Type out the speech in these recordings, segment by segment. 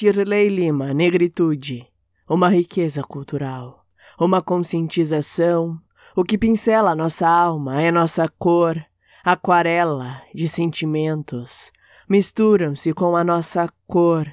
Shirley Lima, Negritude. Uma riqueza cultural, uma conscientização. O que pincela nossa alma é nossa cor, aquarela de sentimentos. Misturam-se com a nossa cor.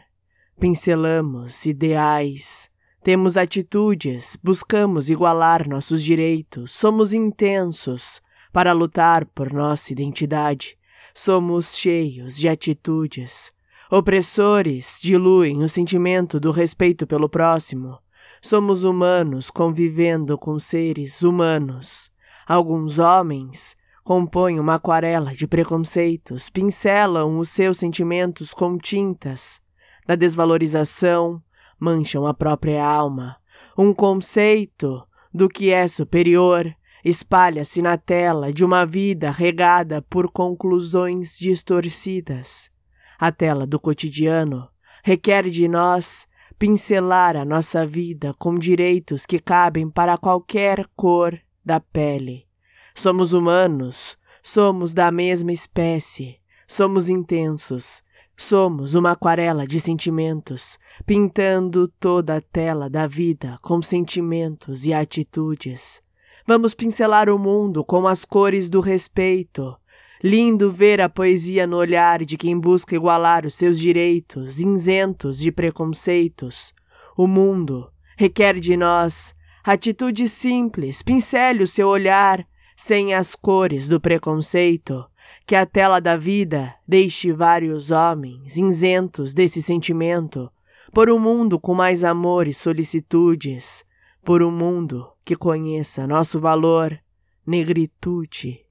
Pincelamos ideais. Temos atitudes, buscamos igualar nossos direitos, somos intensos para lutar por nossa identidade. Somos cheios de atitudes. Opressores diluem o sentimento do respeito pelo próximo. Somos humanos convivendo com seres humanos. Alguns homens compõem uma aquarela de preconceitos, pincelam os seus sentimentos com tintas. Da desvalorização, mancham a própria alma. Um conceito do que é superior espalha-se na tela de uma vida regada por conclusões distorcidas. A tela do cotidiano requer de nós pincelar a nossa vida com direitos que cabem para qualquer cor da pele. Somos humanos, somos da mesma espécie, somos intensos, somos uma aquarela de sentimentos, pintando toda a tela da vida com sentimentos e atitudes. Vamos pincelar o mundo com as cores do respeito, Lindo ver a poesia no olhar de quem busca igualar os seus direitos, isentos de preconceitos. O mundo requer de nós atitude simples, pincele o seu olhar, sem as cores do preconceito, que a tela da vida deixe vários homens isentos desse sentimento, por um mundo com mais amor e solicitudes, por um mundo que conheça nosso valor, negritude.